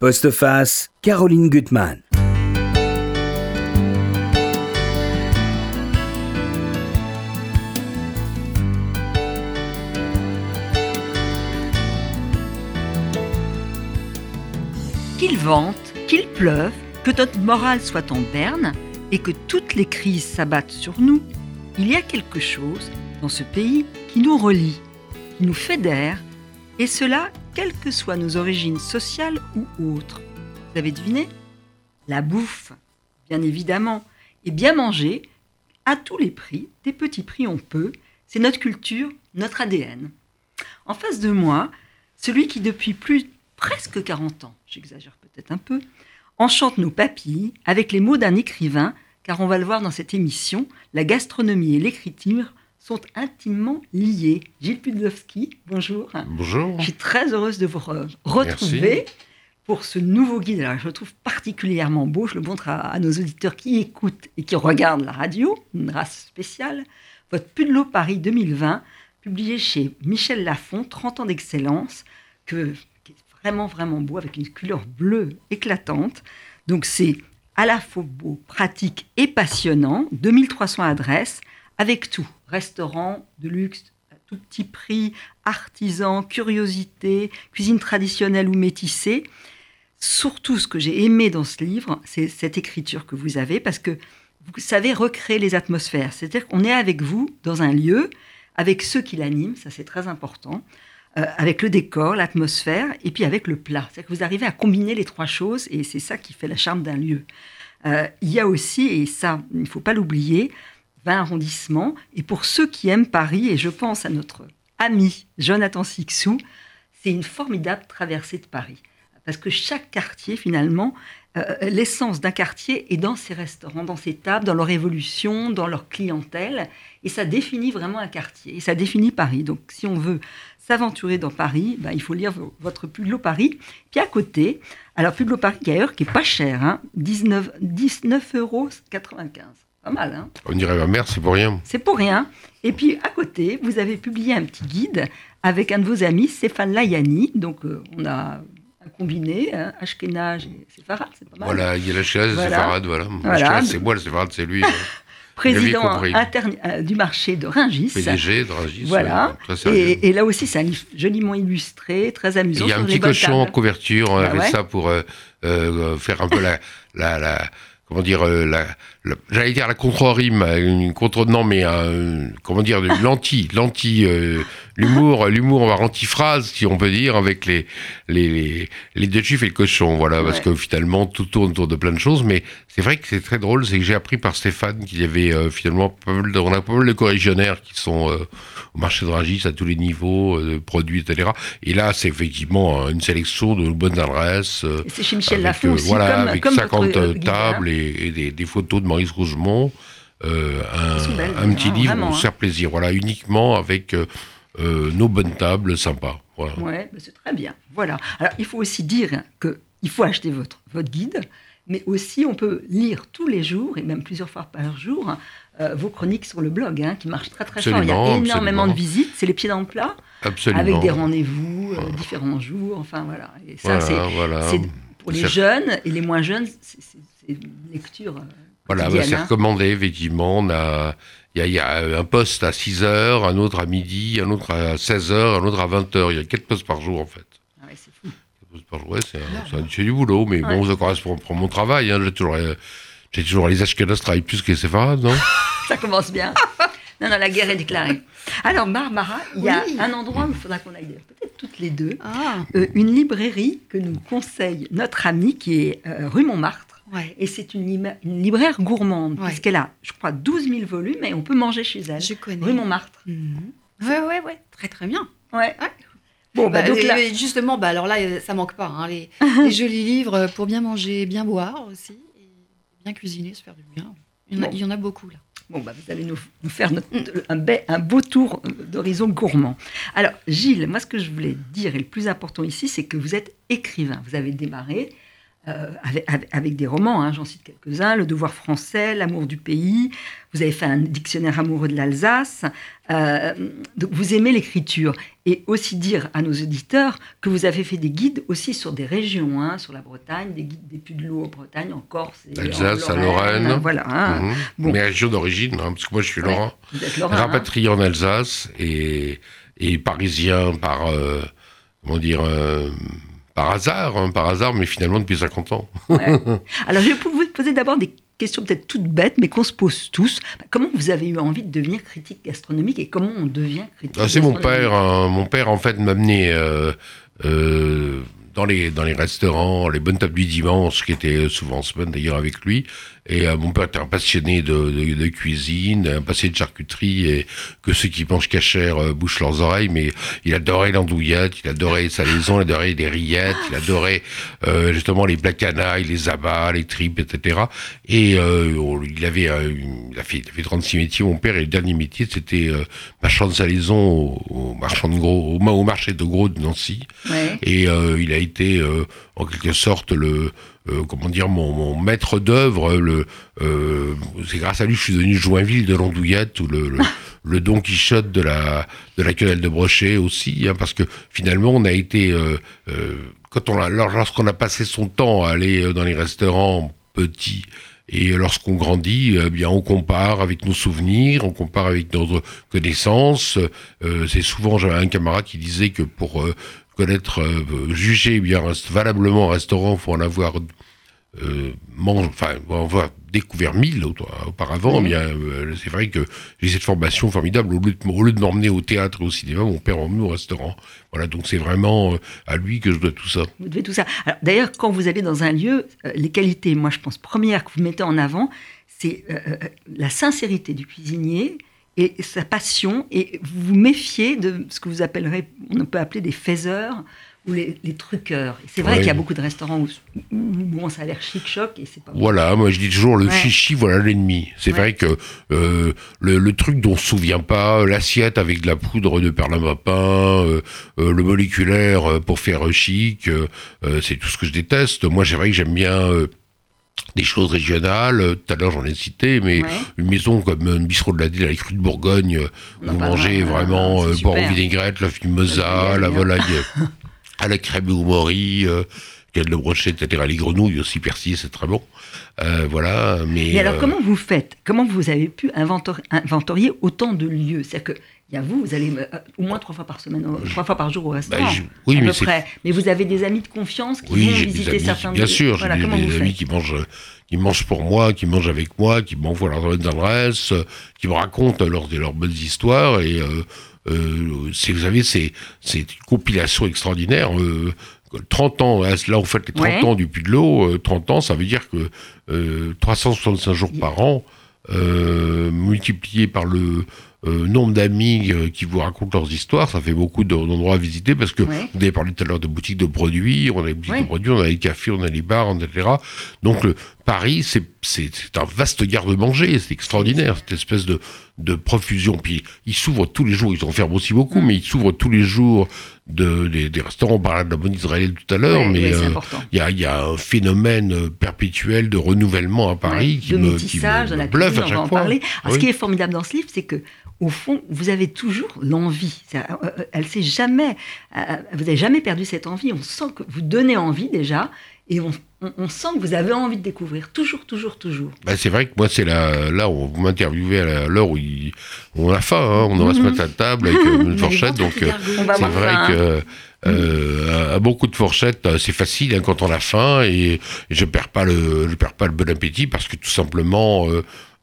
Postface, Caroline Gutmann. Qu'il vente, qu'il pleuve, que notre morale soit en berne et que toutes les crises s'abattent sur nous, il y a quelque chose dans ce pays qui nous relie, qui nous fédère, et cela quelles que soient nos origines sociales ou autres. Vous avez deviné? La bouffe, bien évidemment, et bien manger, à tous les prix, des petits prix on peut, c'est notre culture, notre ADN. En face de moi, celui qui depuis plus presque 40 ans, j'exagère peut-être un peu, enchante nos papilles avec les mots d'un écrivain, car on va le voir dans cette émission, la gastronomie et l'écriture sont intimement liés. Gilles Pudlowski, bonjour. Bonjour. Je suis très heureuse de vous retrouver pour ce nouveau guide. Alors, je le trouve particulièrement beau. Je le montre à, nos auditeurs qui écoutent et qui regardent la radio, une race spéciale. Votre Pudlo Paris 2020, publié chez Michel Lafon, 30 ans d'excellence, que, qui est vraiment, vraiment beau, avec une couleur bleue éclatante. Donc, c'est à la fois beau, pratique et passionnant. 2300 adresses avec tout. Restaurant de luxe à tout petit prix, artisan, curiosité, cuisine traditionnelle ou métissée. Surtout, ce que j'ai aimé dans ce livre, c'est cette écriture que vous avez, parce que vous savez recréer les atmosphères. C'est-à-dire qu'on est avec vous dans un lieu, avec ceux qui l'animent, ça c'est très important, euh, avec le décor, l'atmosphère, et puis avec le plat. C'est-à-dire que vous arrivez à combiner les trois choses, et c'est ça qui fait la charme d'un lieu. Euh, il y a aussi, et ça, il ne faut pas l'oublier, 20 arrondissements. Et pour ceux qui aiment Paris, et je pense à notre ami Jonathan Sixou, c'est une formidable traversée de Paris. Parce que chaque quartier, finalement, euh, l'essence d'un quartier est dans ses restaurants, dans ses tables, dans leur évolution, dans leur clientèle. Et ça définit vraiment un quartier. Et ça définit Paris. Donc, si on veut s'aventurer dans Paris, ben, il faut lire votre Pudlo Paris. Puis à côté, alors Pudlo Paris, d'ailleurs, qui est pas cher, hein, 19, 19,95 euros. Pas mal, hein On dirait ma mère, c'est pour rien. C'est pour rien. Et puis, à côté, vous avez publié un petit guide avec un de vos amis, Stéphane Layani. Donc, euh, on a un combiné, hein, Ashkenaz et Sepharad, c'est pas mal. Voilà, il y a l'Ashkenaz voilà. Sepharad, voilà. voilà. c'est moi, le Sepharad, c'est lui. Président interne, euh, du marché de Ringis. PDG de Ringis. Voilà. et, et, là aussi, c'est un livre joliment illustré, très amusant. Il y a un petit cochon en couverture, on bah avait ça pour euh, euh, faire un peu la, la, la comment dire, euh, la, j'allais dire la contre-rime, une contre non mais un, comment dire, l'anti, l'anti, euh, l'humour, l'humour antiphrase si on peut dire avec les les les, deux chiffres et le cochon, voilà, parce que finalement tout tourne autour de plein de choses, mais c'est vrai que c'est très drôle, c'est que j'ai appris par Stéphane qu'il y avait euh, finalement on a pas mal de corrigionnaires qui sont au marché de Ragis à tous les niveaux de produits, etc. Et là, c'est effectivement une sélection de bonnes adresses. c'est chez Michel Lafont aussi, voilà, comme, avec comme 50 tables et, des, des photos de Maurice Rougemont, euh, un, un, petit livre pour se faire plaisir, voilà, uniquement avec euh, euh, nos bonnes tables sympas. Voilà. Ouais, bah, c'est très bien. Voilà. Alors, il faut aussi dire qu'il faut acheter votre, votre guide, mais aussi on peut lire tous les jours, et même plusieurs fois par jour, euh, vos chroniques sur le blog, hein, qui marchent très très fort. Il y a énormément de visites, c'est les pieds dans le plat, absolument. avec des rendez-vous, différents jours, enfin voilà. Et ça, voilà, c'est pour les jeunes et les moins jeunes, c'est lecture. Euh, voilà, bah, c'est hein. recommandé, effectivement. il y, a, un poste à 6 heures, un autre à midi, un autre à 16 heures, un autre à 20 heures. Il y a 4 postes par jour, en fait. Ah ouais, c'est fou. Par jour, ouais, c'est du boulot, mais bon, ça correspond pour mon travail. Hein. J'ai toujours, j'ai toujours les Ashkenaz travaillent plus que les Séfarades, non? Ça commence bien. Non, non, la guerre est déclarée. Alors, Barbara, il y a un endroit où il faudra qu'on aille peut-être toutes les deux. Ah. Euh, une librairie que nous conseille notre amie qui est euh, rue Montmartre. Et c'est une, libraire gourmande, puisqu'elle a, je crois, 12 000 volumes et on peut manger chez elle. Je connais. Rue Montmartre. Oui, oui, oui. Très, très bien. Ouais. Bon, bah, bah donc là... Justement, bah, alors là, ça manque pas. Hein, les, les, jolis livres pour bien manger, bien boire aussi, et bien cuisiner, se faire du bien. Il y en a, il y en a beaucoup là. Bon, bah, vous allez nous, faire un, un, beau tour d'horizon gourmand. Alors, Gilles, moi, ce que je voulais dire, et le plus important ici, c'est que vous êtes écrivain. Vous avez démarré euh, avec, des romans, hein, j'en cite quelques-uns, Le devoir français, L'amour du pays, vous avez fait un dictionnaire amoureux de l'Alsace, euh, donc vous aimez l'écriture. Et aussi dire à nos auditeurs que vous avez fait des guides aussi sur des régions, hein, sur la Bretagne, des guides des Puy de l'eau en Bretagne, en Corse. Alsace, en Lorraine, Lorraine. Voilà. Hein. Mhm. bon. Mais région d'origine, hein, parce que moi je suis Lorrain. Rapatrié en Alsace et, et parisien par, euh, comment dire, par hasard, hein, par hasard, mais finalement depuis 50 ans. Alors je vais vous poser d'abord des questions peut-être toutes bêtes, mais qu'on se pose tous. Comment vous avez eu envie de devenir critique gastronomique et comment on devient critique ah, C'est mon père. Hein. mon père, en fait, m'a amené euh, euh, dans, les, dans les restaurants, les bonnes tables du dimanche, qui étaient souvent en semaine d'ailleurs avec lui. Et euh, mon père était un passionné de, de, de, cuisine, un passionné de charcuterie, et que ceux qui mangent cachère euh, bouchent leurs oreilles, mais il adorait l'andouillette, il adorait sa salaisons, il adorait les rillettes, il adorait euh, justement les canailles, les abats, les tripes, etc. Et euh, il avait il a, fait, il a fait 36 métiers, mon père, et le dernier métier, c'était marchand de salaison au, au, marchand de gros, au, au, marché de gros de Nancy. Ouais. Et il a été en quelque sorte le euh, comment dire, mon, maître d'œuvre. Le, euh, c'est grâce à lui que je suis devenu Joinville de l'Andouillette ou le, le, Don Quichotte de la de la quenelle de Brochet aussi, hein, parce que finalement on a été euh, quand on a, lorsqu'on a passé son temps à aller dans les restaurants petits et lorsqu'on grandit, eh bien, on compare avec nos souvenirs, on compare avec notre connaissance. c'est souvent, j'avais un camarade qui disait que pour connaître, euh, juger bien valablement un restaurant, faut en avoir euh, mange, enfin, avoir découvert mille auparavant. Bien, euh, c'est vrai que j'ai cette formation formidable. Au lieu de, au lieu de m'emmener au théâtre et au cinéma, mon père m'emmenait au restaurant. Voilà, donc c'est vraiment à lui que je dois tout ça. Vous devez tout ça. D'ailleurs, quand vous allez dans un lieu, les qualités, moi je pense premières que vous mettez en avant, c'est la sincérité du cuisinier, et sa passion, et vous vous méfiez de ce que vous appellerez, on peut appeler des faiseurs ou les, truqueurs. C'est vrai qu'il y a beaucoup de restaurants où, bon, ça a l'air chic-choc et c'est pas Voilà, moi je dis toujours le chichi, voilà l'ennemi. C'est vrai que euh, le, truc dont on se souvient pas, l'assiette avec de la poudre de perlimpinpin, euh, euh, le moléculaire pour faire chic, c'est tout ce que je déteste. Moi, c'est vrai que j'aime bien des choses régionales. Euh, tout à l'heure, j'en ai cité, mais une maison comme une bistrot de la Dille, la crue de Bourgogne, euh, vous mangez vraiment euh, en vinaigrette, la fumosa, la volaille à la crème ou mori, euh, le brochet, etc. Les grenouilles aussi persillées, c'est très bon. voilà, mais. alors, comment vous faites? Comment vous avez pu inventorier autant de lieux? C'est-à-dire que il y a vous, vous allez euh, au moins trois fois par semaine, trois fois par jour au restaurant, bah, oui, à mais peu près. Mais vous avez des amis de confiance qui vont visiter certains Bien sûr, j'ai des, amis qui mangent, qui mangent pour moi, qui mangent avec moi, qui m'envoient leurs adresses, qui me racontent leurs, leurs bonnes histoires. Et euh, euh, vous savez, c'est une compilation extraordinaire. 30 ans, là on fait les 30 ans du Puy de l'eau, 30 ans, ça veut dire que 365 jours par an, multiplié par le euh, nombre d'amis euh, qui vous racontent leurs histoires, ça fait beaucoup d'endroits à visiter parce que vous avez parlé tout à l'heure de boutiques de produits, on a des boutiques de produits, on a les cafés, on a les bars, etc. Donc le, Paris, c'est un vaste garde-manger, c'est extraordinaire, cette espèce de, de profusion. Puis ils s'ouvrent tous les jours, ils en ferment aussi beaucoup, mm. mais ils s'ouvrent tous les jours de, des, restaurants. On parlait de la bonne israélienne tout à l'heure, mais euh, il y, a, y, a, un phénomène perpétuel de renouvellement à Paris qui, me, qui me, bluffe à chaque fois. Ce qui est formidable dans ce livre, c'est que au fond, vous avez toujours l'envie. Euh, euh, elle s'est jamais, euh, vous n'avez jamais perdu cette envie. On sent que vous donnez envie déjà, et on, sent que vous avez envie de découvrir. Toujours, toujours, toujours. Bah, c'est vrai que moi, c'est là, là où vous m'interviewez à l'heure où, on a faim. Hein. on doit se mettre à table avec une fourchette. Donc, c'est vrai que. à beaucoup de fourchettes, c'est facile hein, quand on a faim et, je perds pas le, je perds pas le bon appétit parce que tout simplement,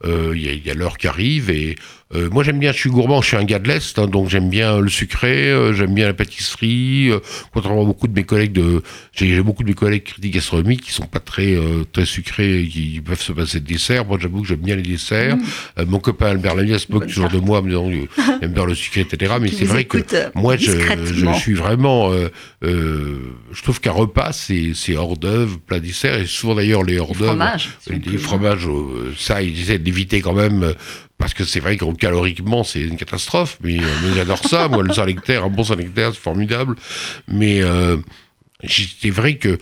il y a l'heure qui arrive et euh, moi j'aime bien, je suis gourmand, je suis un gars de l'Est, hein, donc j'aime bien le sucré, euh, j'aime bien la pâtisserie, euh, contrairement à beaucoup de mes collègues de... J'ai beaucoup de mes collègues critiques gastronomiques qui sont pas très, euh, très sucrés et qui peuvent se passer de dessert. Moi j'avoue que j'aime bien les desserts. Mm. mon copain Albert Lavia se moque toujours de moi, me disant aime bien le sucré, etc. Mais c'est vrai que moi je, je, suis vraiment... je trouve qu'un repas c'est hors d'œuvre, plat dessert, et souvent d'ailleurs les hors d'œuvre... Les fromages, ça ils essaient d'éviter quand même parce que c'est vrai que caloriquement, c'est une catastrophe, mais, euh, j'adore ça. Moi, le saint un bon saint c'est formidable. Mais euh, c'est vrai que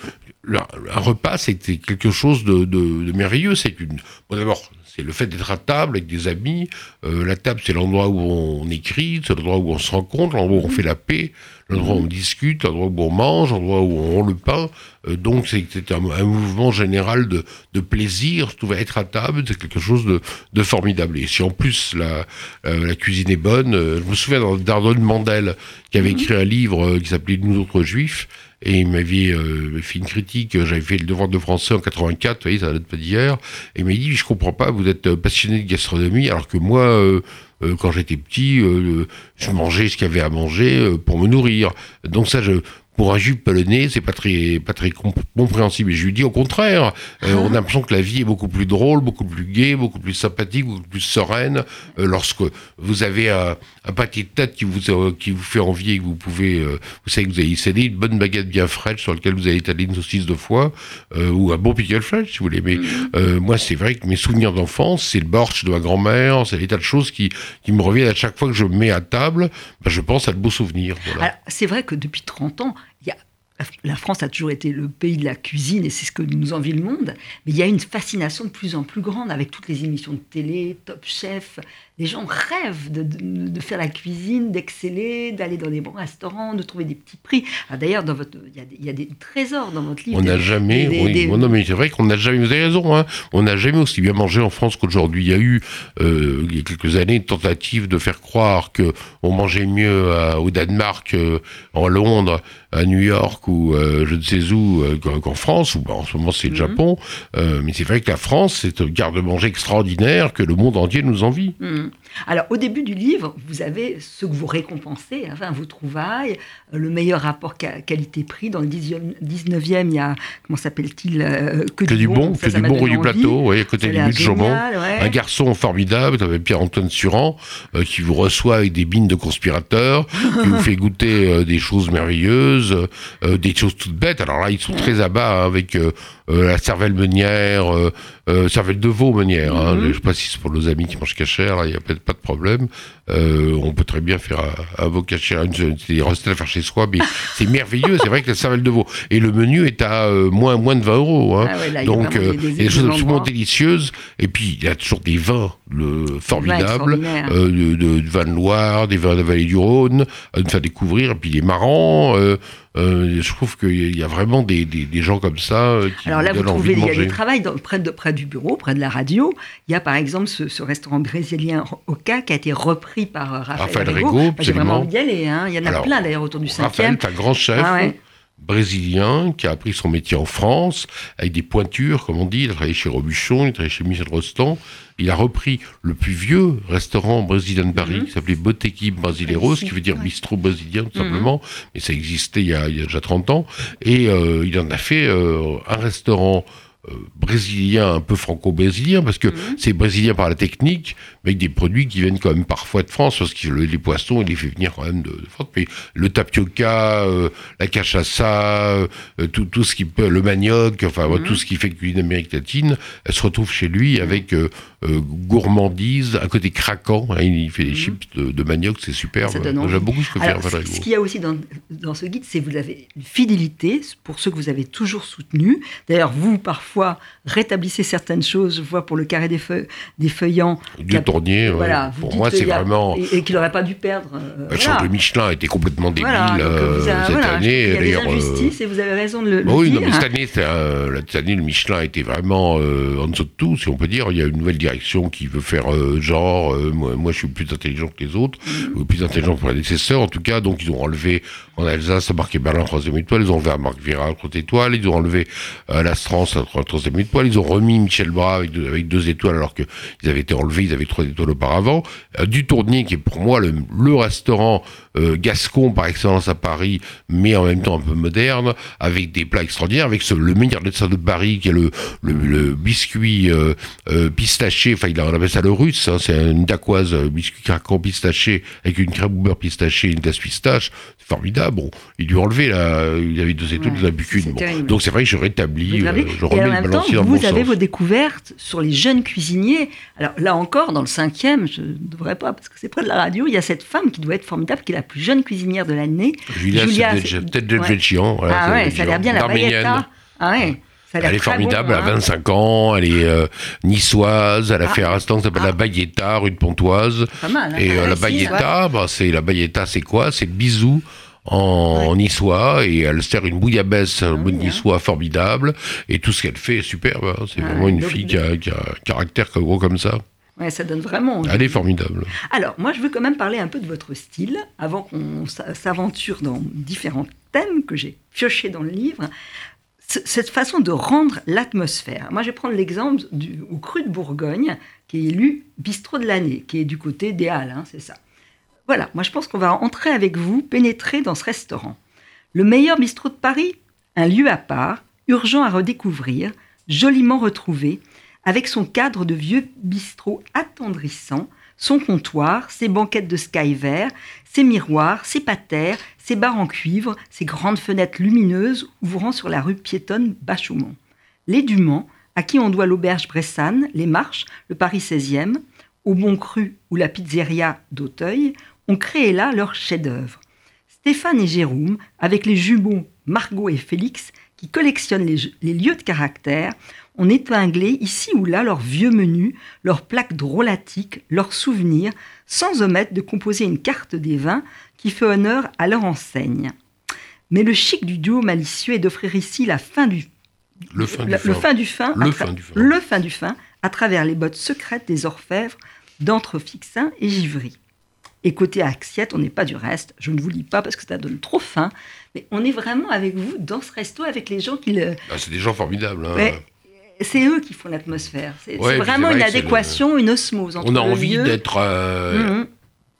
un repas, c'était quelque chose de, de, merveilleux. C'est une, bon, d'abord, c'est le fait d'être à table avec des amis. Euh, la table, c'est l'endroit où on écrit, c'est l'endroit où on se rencontre, l'endroit où on fait la paix, l'endroit où on discute, l'endroit où on mange, l'endroit où on le pain. Euh, donc, c'est un, un, mouvement général de, de plaisir. Je trouvais être à table, c'est quelque chose de, de, formidable. Et si en plus la, euh, la cuisine est bonne, je me souviens d'Ardon Mandel qui avait mhm. écrit un livre qui s'appelait Nous autres juifs et il m'avait euh, fait une critique. J'avais fait le devoir de français en 84, vous voyez, ça date pas d'hier. Et il m'a dit, je comprends pas, vous êtes passionné de gastronomie, alors que moi, euh, euh, quand j'étais petit, je mangeais ce qu'il y avait à manger pour me nourrir. Donc ça, je, pour un juif polonais, c'est pas très, pas très compréhensible. Et je lui dis au contraire, euh, on a l'impression que la vie est beaucoup plus drôle, beaucoup plus gaie, beaucoup plus sympathique, beaucoup plus sereine, euh, lorsque vous avez un, un, pâté de tête qui vous, euh, qui vous fait envie et que vous pouvez, vous savez que vous allez céder une bonne baguette bien fraîche sur laquelle vous allez étaler une saucisse de foie, ou un bon pickle fraîche, si vous voulez. Mais mm. moi, c'est vrai que mes souvenirs d'enfance, c'est le borsch de ma grand-mère, c'est des tas de choses qui, qui me reviennent à chaque fois que je me mets à table, ben, je pense à de beaux souvenirs. Voilà. C'est vrai que depuis 30 ans, la France a toujours été le pays de la cuisine et c'est ce que nous envie le monde, mais il y a une fascination de plus en plus grande avec toutes les émissions de télé, Top Chef, les gens rêvent de, faire la cuisine, d'exceller, d'aller dans des bons restaurants, de trouver des petits prix. Ah, d'ailleurs, dans votre, il y, a des trésors dans votre livre. On n'a jamais, oui, non, mais c'est vrai qu'on n'a jamais, vous avez raison, hein, on n'a jamais aussi bien mangé en France qu'aujourd'hui. Il y a eu, euh, il y a quelques années, une tentative de faire croire que on mangeait mieux au Danemark, euh, en Londres, à New York ou euh, je ne sais où qu'en France, ou en ce moment c'est le mhm. Japon. mais c'est vrai que la France, c'est un garde-manger extraordinaire que le monde entier nous envie. Mhm. Alors, au début du livre, vous avez ce que vous récompensez, enfin, vos trouvailles, euh, le meilleur rapport qualité-prix. Dans le 19e, il y a, comment s'appelle-t-il euh, Que, du bon, que du bon rue du plateau, oui, à côté du but Jambon. Un garçon formidable, vous Pierre-Antoine Suran, euh, qui vous reçoit avec des bines de conspirateurs, qui vous fait goûter des choses merveilleuses, des choses toutes bêtes. Alors là, ils sont très à bas hein, avec la cervelle meunière, cervelle de veau meunière. Hein. Mhm. Je ne sais pas si c'est pour nos amis qui mangent cachère, il n'y a peut-être pas de problème. Euh, on peut très bien faire un, veau caché, des recettes à faire chez soi, mais c'est merveilleux. C'est vrai que la cervelle de veau. Et le menu est à euh, moins, moins de 20 euros. Hein. Ah Donc, euh, il y a des choses absolument délicieuses. Et puis, il y a toujours des vins le, formidables, de, de, vins de Loire, des vins de la vallée du Rhône, à nous faire découvrir. Et puis, les marrants. Euh, je trouve qu'il y a vraiment des, des, gens comme ça qui Alors là, vous trouvez, il y a du travail près, de, près du bureau, près de la radio. Il y a par exemple ce, ce restaurant brésilien Oka qui a été repris par euh, Raphaël, Raphaël J'ai vraiment envie d'y aller. Hein. Il y en a plein d'ailleurs autour du 5 Raphaël est un grand chef. Ah brésilien qui a appris son métier en France avec des pointures, comme on dit. Il a travaillé chez Robuchon, il a travaillé chez Michel Rostand. Il a repris le plus vieux restaurant brésilien de Paris mhm. qui s'appelait Botequi Brasileiros, qui veut dire bistrot brésilien tout mhm. simplement. Mais ça existait il y, a, déjà 30 ans. Et euh, il en a fait euh, un restaurant euh, brésilien, un peu franco-brésilien, parce que mhm. c'est brésilien par la technique, avec des produits qui viennent quand même parfois de France, parce que les poissons, il les fait venir quand même de, France. Mais le tapioca, euh, la cachaça, euh, tout, tout, ce qui peut, le manioc, enfin mhm. tout ce qui fait cuisine Amérique latine, elle se retrouve chez lui avec gourmandise, un côté craquant. Hein, il fait des mhm. chips de, manioc, c'est super. J'aime beaucoup ce que fait Ce qu'il y a aussi dans, dans ce guide, c'est que vous avez une fidélité pour ceux que vous avez toujours soutenus. D'ailleurs, vous, parfois, rétablissez certaines choses. Je vois pour le carré des, feuilles, des feuillants. Du tournier, voilà, pour moi, c'est vraiment. Et, qu'il n'aurait pas dû perdre. Euh, bah, Le Michelin était complètement débile euh, cette année. Il y a des euh, injustices et vous avez raison de le, bah oui, dire. Non, mais cette année, cette année, le Michelin était vraiment en dessous de tout, si on peut dire. Il y a une nouvelle direction qui veut faire genre, moi, je suis plus intelligent que les autres, mm. ou plus intelligent que les nécessaire en tout cas. Donc, ils ont enlevé en Alsace, marqué Berlin, troisième étoile. Ils ont à Marc Vira, troisième étoile. Ils ont enlevé à la France, troisième étoile. Ils ont remis Michel Bras avec deux, étoiles alors qu'ils avaient été enlevés, ils avaient trois étoiles auparavant. Euh, du Tournier, qui est pour moi le restaurant euh, gascon par excellence à Paris, mais en même temps un peu moderne, avec des plats extraordinaires, avec ce, le meilleur de ça de Paris, qui est le, le, le biscuit euh, euh pistaché, enfin il, appelle ça le russe, hein, c'est une dacquoise biscuit craquant pistaché, avec une crème au beurre pistaché, une glace pistache, c'est formidable. Bon, il lui a enlevé, là, il avait deux étoiles, il a bu qu'une. Donc c'est vrai que je rétablis, je remets le balancier dans Vous avez vos découvertes sur les jeunes cuisiniers. Alors là encore, dans le cinquième, je ne devrais pas, parce que c'est près de la radio, il y a cette femme qui doit être formidable, qui la plus jeune cuisinière de l'année. Julia, Julia peut-être de Ah ouais, ça a l'air bien, la pailletta. Ah ouais elle est formidable, elle a 25 hein. ans, elle est euh, niçoise, elle a ah. fait un restaurant qui s'appelle la ah. Baguetta, rue de Pontoise. Pas mal, hein, et euh, la Baguetta, bah, c'est la Baguetta, c'est quoi? C'est bisou en niçois et elle sert une bouillabaisse ah, niçois formidable et tout ce qu'elle fait est superbe. Hein. C'est vraiment une fille qui a, qui a, un caractère gros comme ça. Ouais, ça donne vraiment. Elle est formidable. Alors, moi, je veux quand même parler un peu de votre style avant qu'on s'aventure dans différents thèmes que j'ai piochés dans le livre cette façon de rendre l'atmosphère. Moi, je vais prendre l'exemple du au Cru de Bourgogne, qui est élu bistrot de l'année, qui est du côté des Halles, hein, c'est ça. Voilà, moi je pense qu'on va entrer avec vous, pénétrer dans ce restaurant. Le meilleur bistrot de Paris Un lieu à part, urgent à redécouvrir, joliment retrouvé, avec son cadre de vieux bistrot attendrissant, son comptoir, ses banquettes de sky vert, ses miroirs, ses patères, ses barres en cuivre, ses grandes fenêtres lumineuses ouvrant sur la rue piétonne Bachoumont. Les Dumont, à qui on doit l'auberge Bressane, les Marches, le Paris 16e, au Bon Cru ou la pizzeria d'Auteuil, ont créé là leur chef-d'œuvre. Stéphane et Jérôme, avec les jumeaux Margot et Félix, qui collectionnent les lieux de caractère, on épinglé ici ou là leurs vieux menus, leurs plaques drôlatiques, leurs souvenirs, sans omettre de composer une carte des vins qui fait honneur à leur enseigne. Mais le chic du duo malicieux est d'offrir ici la fin du le fin, du, fin. fin du fin, le fin du fin. Le fin du fin, à travers les bottes secrètes des orfèvres d'Entrefixin et Givry. Et côté assiette, on n'est pas du reste. Je ne vous lis pas parce que ça donne trop faim. Mais on est vraiment avec vous dans ce resto avec les gens qui le. Ah, c'est des gens formidables. Hein c'est eux qui font l'atmosphère. C'est vraiment une adéquation, une osmose entre On a envie d'être euh, mhm.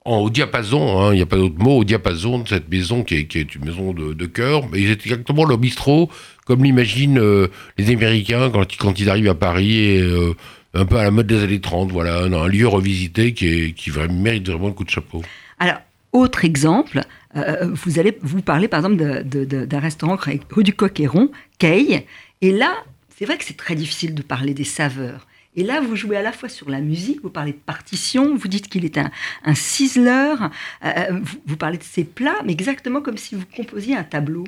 au diapason, hein, il n'y a pas d'autre mot, au diapason de cette maison qui est, une maison de, cœur. Mais c'est exactement le bistrot, comme l'imaginent euh, les Américains quand, quand, ils arrivent à Paris, et, euh, un peu à la mode des années 30. Voilà, un, lieu revisité qui, qui mérite vraiment le coup de chapeau. Alors, autre exemple, vous allez vous parler par exemple d'un restaurant rue du Coquéron, Kay, et là, c'est vrai que c'est très difficile de parler des saveurs. Et là, vous jouez à la fois sur la musique, vous parlez de partition, vous dites qu'il est un, un euh, euh, vous, parlez de ses plats, mais exactement comme si vous composiez un tableau.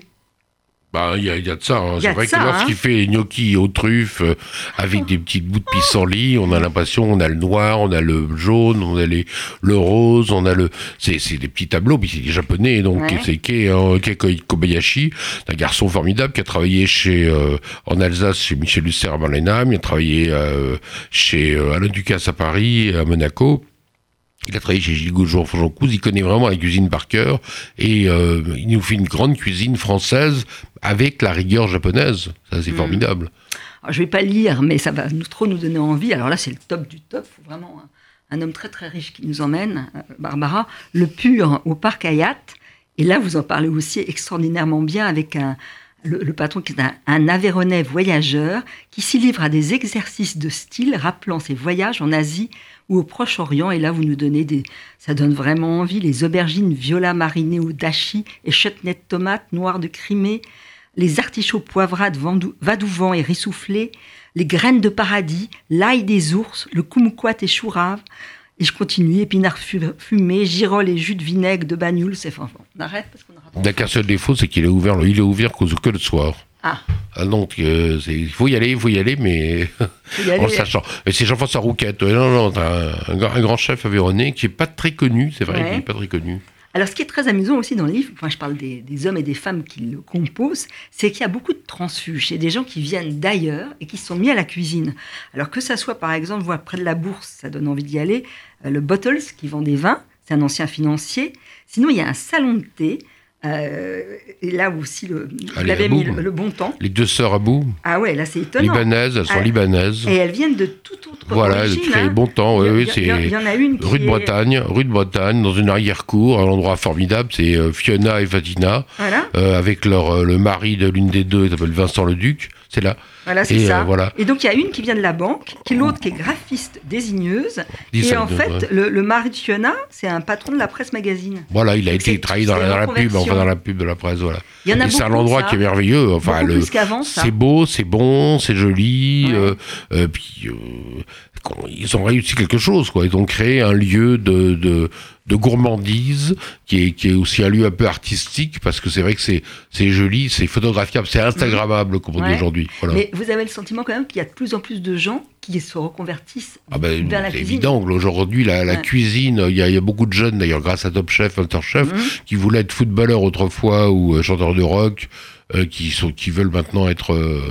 Bah, il y, a de ça. Hein. C'est vrai que lorsqu'il hein. fait les gnocchis aux truffes euh, avec des petites bouts de pissenlit, on a l'impression on a le noir, on a le jaune, on a les, le rose, on a le. C'est, des petits tableaux, puis c'est des japonais, donc c'est Kei, hein, Kobayashi, un garçon formidable qui a travaillé chez euh, en Alsace chez Michel Lusser à Marlenheim, il a travaillé euh, chez Alain Ducasse à Paris, à Monaco. Il a travaillé chez Gilles Goujon, il connaît vraiment la cuisine par cœur et euh, il nous fait une grande cuisine française avec la rigueur japonaise. Ça, c'est hmm. formidable. Je je vais pas lire, mais ça va nous, trop nous donner envie. Alors là, c'est le top du top. Faut vraiment un, homme très très riche qui nous emmène, euh, Barbara, le pur au parc Hayat. Et là, vous en parlez aussi extraordinairement bien avec un, le, patron qui est un, un Aveyronais voyageur qui s'y livre à des exercices de style rappelant ses voyages en Asie ou au Proche-Orient. Et là, vous nous donnez des. Ça donne vraiment envie. Les aubergines viola marinées au dashi et chutney de tomates noires de Crimée, les artichauts poivrades vadouvants et rissoufflés, les graines de paradis, l'ail des ours, le kumquat et chourave. Et je continue, épinards fumés, girolles et jus de vinaigre de bagnoul. C'est enfin, on arrête parce qu'on aura. D'accord, seul défaut, c'est qu'il est ouvert, il est ouvert que le soir. Ah. ah donc, euh, il faut y aller, il faut y aller, mais en sachant. Mais c'est Jean-François Rouquette, non, non, un, un, grand chef avéronné qui n'est pas très connu, c'est vrai, qui n'est pas très connu. Alors, ce qui est très amusant aussi dans le livre, enfin, je parle des, hommes et des femmes qui le composent, c'est qu'il y a beaucoup de transfuges. et des gens qui viennent d'ailleurs et qui sont mis à la cuisine. Alors, que ça soit, par exemple, voir près de la bourse, ça donne envie d'y aller, euh, le Bottles qui vend des vins, c'est un ancien financier. Sinon, il y a un salon de thé euh, et là aussi, le, vous l'avez mis le, bon temps. Les deux sœurs à bout. Ah ouais, là c'est étonnant. Libanaises, elles sont ah, libanaises. Et elles viennent de tout autre Voilà, elles très hein. bon temps. Oui, oui. Il y en a une rue de Bretagne, rue de Bretagne, dans une arrière-cour, un endroit formidable. C'est euh, Fiona et Fatina, voilà. euh, avec leur le mari de l'une des deux, qui s'appelle Vincent Leduc. C'est là. Voilà, c'est ça. voilà. Et donc il y a une qui vient de la banque, qui l'autre qui est graphiste désigneuse. et en fait, le, mari de Fiona, c'est un patron de la presse magazine. Voilà, il a été trahi dans, la, pub, enfin dans la pub de la presse, voilà. Il y en a c'est un endroit qui est merveilleux. Enfin, le, c'est beau, c'est bon, c'est joli. Euh, euh, puis euh, ils ont réussi quelque chose, quoi. Ils ont créé un lieu de, de de gourmandise, qui est, qui est aussi un lieu un peu artistique, parce que c'est vrai que c'est, joli, c'est photographiable, c'est Instagrammable, comme on dit aujourd'hui. Mais vous avez le sentiment quand même qu'il y a de plus en plus de gens qui se reconvertissent ah ben, vers la cuisine. évident. Aujourd'hui, la, la cuisine, il y, a, y, a beaucoup de jeunes, d'ailleurs, grâce à Top Chef, Hunter Chef, mhm. qui voulaient être footballeurs autrefois ou euh, chanteurs de rock, euh, qui, sont, qui veulent maintenant être euh,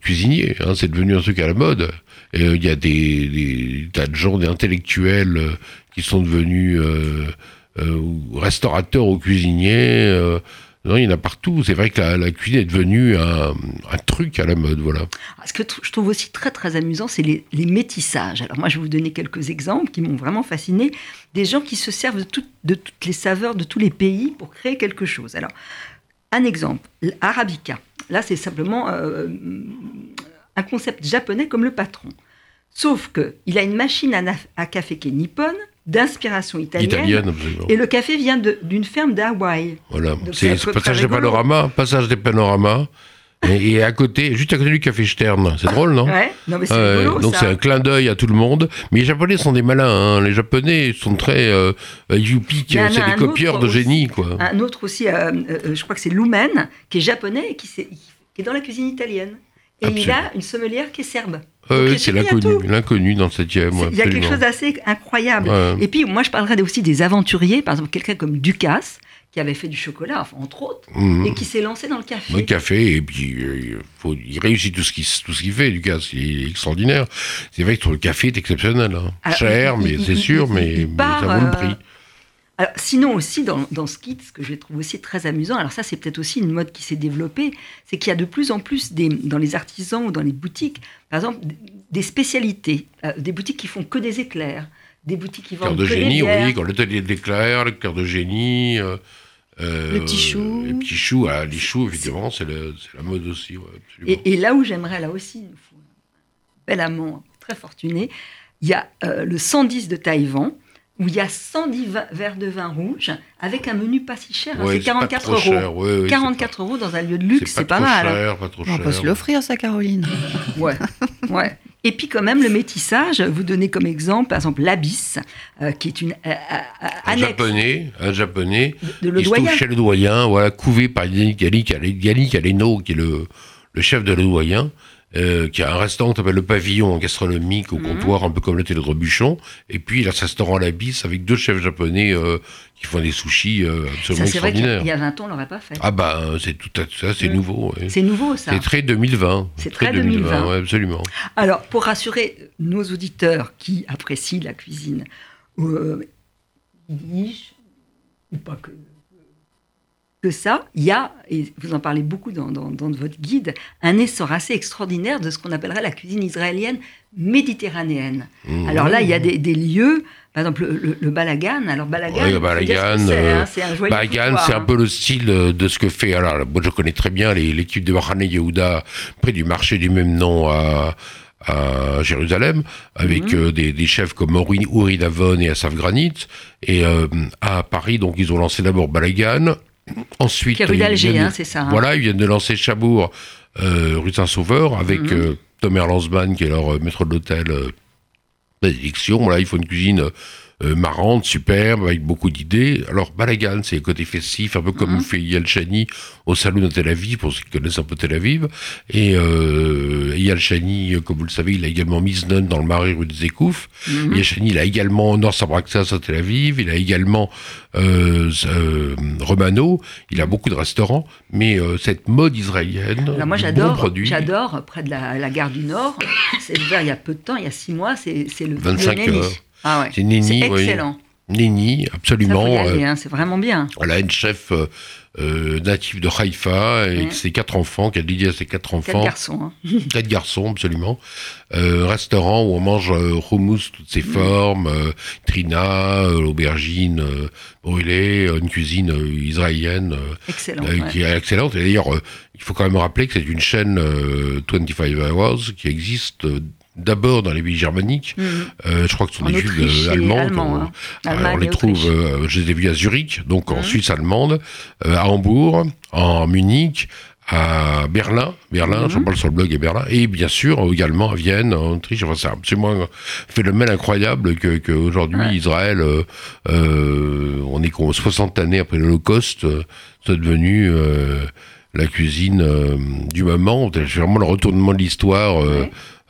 cuisiniers. Hein, c'est devenu un truc à la mode. Et il y a des, des, tas de gens, des intellectuels qui sont devenus restaurateurs ou cuisiniers. Non, il y en a partout. C'est vrai que la, cuisine est devenue un, truc à la mode, voilà. Ce que je trouve aussi très très amusant, c'est les, métissages. Alors moi, je vais vous donner quelques exemples qui m'ont vraiment fasciné. Des gens qui se servent de, de, toutes les saveurs de tous les pays pour créer quelque chose. Alors, un exemple, l'arabica. Là, c'est simplement euh, un concept japonais comme le patron. Sauf qu'il a une machine à, à café qui est nippone, d'inspiration italienne. et le café vient d'une ferme d'Hawaï. Voilà, c'est passage des panoramas, passage des panoramas. Et, à côté, juste à côté du café Stern, c'est drôle, non Ouais, non mais c'est Donc c'est un clin d'œil à tout le monde. Mais les Japonais sont des malins, hein. les Japonais sont très euh, youpi, c'est des copieurs de génie, quoi. Un autre aussi, euh, euh, je crois que c'est Lumen, qui est japonais et qui, qui est dans la cuisine italienne. Et il a une sommelière qui est serbe. oui, c'est l'inconnu, l'inconnu dans le 7e. Il y a quelque chose d'assez incroyable. Et puis, moi, je parlerai aussi des aventuriers, par exemple, quelqu'un comme Ducasse, qui avait fait du chocolat, enfin, entre autres, mhm. et qui s'est lancé dans le café. Le café, et puis euh, faut, il réussit tout ce qu'il ce fait, Ducasse, il est extraordinaire. C'est vrai que le café, c'est exceptionnel. Hein. Cher, mais c'est sûr, mais, ça vaut le prix. Alors, sinon aussi, dans, dans, ce kit, ce que je trouve aussi très amusant, alors ça c'est peut-être aussi une mode qui s'est développée, c'est qu'il y a de plus en plus des, dans les artisans ou dans les boutiques, par exemple, des spécialités, euh, des boutiques qui font que des éclairs, des boutiques qui vendent cœur de génie, oui, quand l'atelier d'éclairs, le cœur de génie. Euh, euh, le petit chou. Les petits choux, ah, les choux, évidemment, c'est la mode aussi. et, et, là où j'aimerais, là aussi, un bel amant très fortuné, il y a le 110 de Taïwan, où il y a 110 verres de vin rouge avec un menu pas si cher. Hein, c'est 44 euros. 44 euros dans un lieu de luxe, c'est pas, mal. Cher, pas trop On peut se l'offrir, ça, Caroline. ouais, ouais. Et puis quand même le métissage, vous donnez comme exemple par exemple l'abysse, euh, qui est une euh, euh, un japonais, un japonais, de, le doyen. chez le doyen, voilà, couvé par Yannick Aleno, qui est le, le chef de le doyen. Euh, qui a un restaurant qui s'appelle le Pavillon gastronomique au mhm. comptoir, un peu comme le Télé de Rebuchon. Et puis il a ce restaurant à la bise avec deux chefs japonais euh, qui font des sushis euh, absolument ça, extraordinaires. il y a 20 ans, on l'aurait pas fait. Ah bah c'est tout ça, c'est nouveau. C'est nouveau ça. C'est très 2020. C'est très 2020, absolument. Alors pour rassurer nos auditeurs qui apprécient la cuisine, euh, ou pas que que ça, il y a, et vous en parlez beaucoup dans, votre guide, un essor assez extraordinaire de ce qu'on appellerait la cuisine israélienne méditerranéenne. Mmh. Alors là, il y a des, lieux, par exemple le, Balagan. Alors Balagan, Balagan euh, c'est un Balagan, c'est un peu le style de ce que fait. Alors, moi, je connais très bien l'équipe de Mahane Yehuda près du marché du même nom à à Jérusalem, avec mmh. euh, des, chefs comme Uri Davon et Asaf Granit. Et euh, à Paris, donc, ils ont lancé d'abord Balagan, Ensuite, rue d'Alger, hein, c'est ça. Hein. Voilà, ils viennent de lancer Chabourg, euh, rue Saint-Sauveur, avec mhm. euh, Tom Erlandsman, qui est leur euh, maître d'hôtel d'élection. Voilà, il faut une cuisine euh, marrante, superbe, avec beaucoup d'idées. Alors, Balagan, c'est le côté festif, un peu comme mm fait Yalchani au salon de Tel Aviv, pour ceux qui connaissent un peu Tel Aviv. Et euh, Yalchani, comme vous le savez, il a également Miznon dans le Marais rue de Zekouf. Mm Yalchani, il a également Nord Sabraxas à Tel Aviv. Il a également euh, euh, Romano. Il a beaucoup de restaurants. Mais euh, cette mode israélienne, Alors moi, j'adore, j'adore, près de la, gare du Nord, c'est ouvert il y a peu de temps, il y a six mois, c'est, le 25 heures. Ah c'est Nini. excellent. Nini, absolument. Euh, hein, c'est vraiment bien. Elle une chef euh, euh, native de Haïfa et ses quatre enfants, qu'elle dédie à ses quatre enfants. Quatre garçons. Hein. quatre garçons, absolument. restaurant où on mange hummus toutes ses formes, trina, l'aubergine brûlée, une cuisine israélienne qui est excellente. Et d'ailleurs, il faut quand même rappeler que c'est une chaîne 25 Hours qui existe d'abord dans les pays germaniques. Mhm. Euh, je crois que ce sont des juifs allemands. Hein. on les trouve, euh, je les ai vus à Zurich, donc en mhm. Suisse allemande, euh, à Hambourg, en Munich, à Berlin, Berlin, mhm. j'en parle sur le blog et Berlin, et bien sûr également à Vienne, en Autriche. Enfin, c'est absolument un phénomène incroyable que qu'aujourd'hui Israël, euh, euh, on est 60 années après l'Holocauste, euh, c'est devenu euh, la cuisine euh, du moment. C'est vraiment le retournement de l'histoire.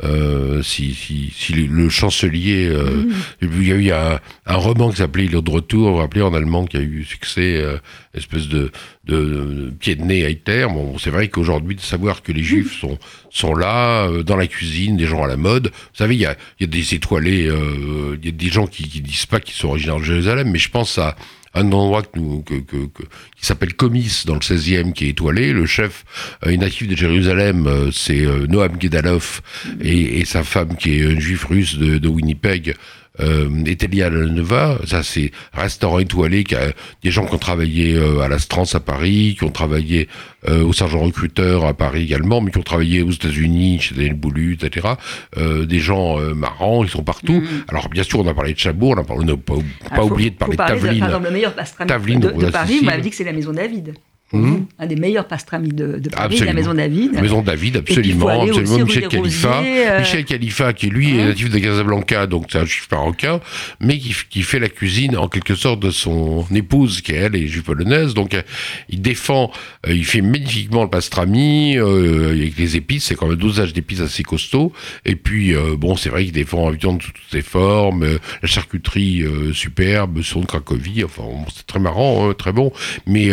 Euh, si, si, si, le chancelier, euh, mm. il y a eu un, un roman qui s'appelait Il est de retour, vous vous rappelez, en allemand, qui a eu succès, euh, espèce de, de, pied de nez à Hitler. Bon, c'est vrai qu'aujourd'hui, de savoir que les mm. juifs sont, sont là, euh, dans la cuisine, des gens à la mode, vous savez, il y a, il y a des étoilés, euh, il y a des gens qui, qui disent pas qu'ils sont originaires de Jérusalem, mais je pense à un endroit qui s'appelle Comis dans le 16e, qui est étoilé. Le chef euh, natif de Jérusalem, euh, c'est euh, Noam Gedalov, et, sa femme qui est une juif russe de Winnipeg, euh, Etelia Neva, ça c'est restaurant étoilé, qui a des gens qui ont travaillé euh, à la Strance à Paris, qui ont travaillé euh, au Sergent Recruteur à Paris également, mais qui ont travaillé aux États-Unis, chez Daniel Boulu, etc. Euh, des gens marrants, ils sont partout. Mm. Alors bien sûr, on a parlé de Chabot, on n'a pas, pas oublié de parler de Taveline. Par exemple, le meilleur de, de, Paris, on m'avait dit que c'est la Maison David. Mmh. Un des meilleurs pastrami de, de Paris, la Maison David. La Maison David, absolument. absolument. Michel Khalifa. Euh, Michel Khalifa, qui lui est natif de Casablanca, donc c'est un juif marocain, mais qui, qui, fait la cuisine en quelque sorte de son épouse, qui elle est juive polonaise. Donc euh, il défend, euh, il fait magnifiquement le pastrami, avec les épices, c'est quand même un dosage d'épices assez costaud. Et puis, bon, c'est vrai qu'il défend en toutes ses formes, la charcuterie superbe, son de Cracovie, enfin, c'est très marrant, hein, très bon. Mais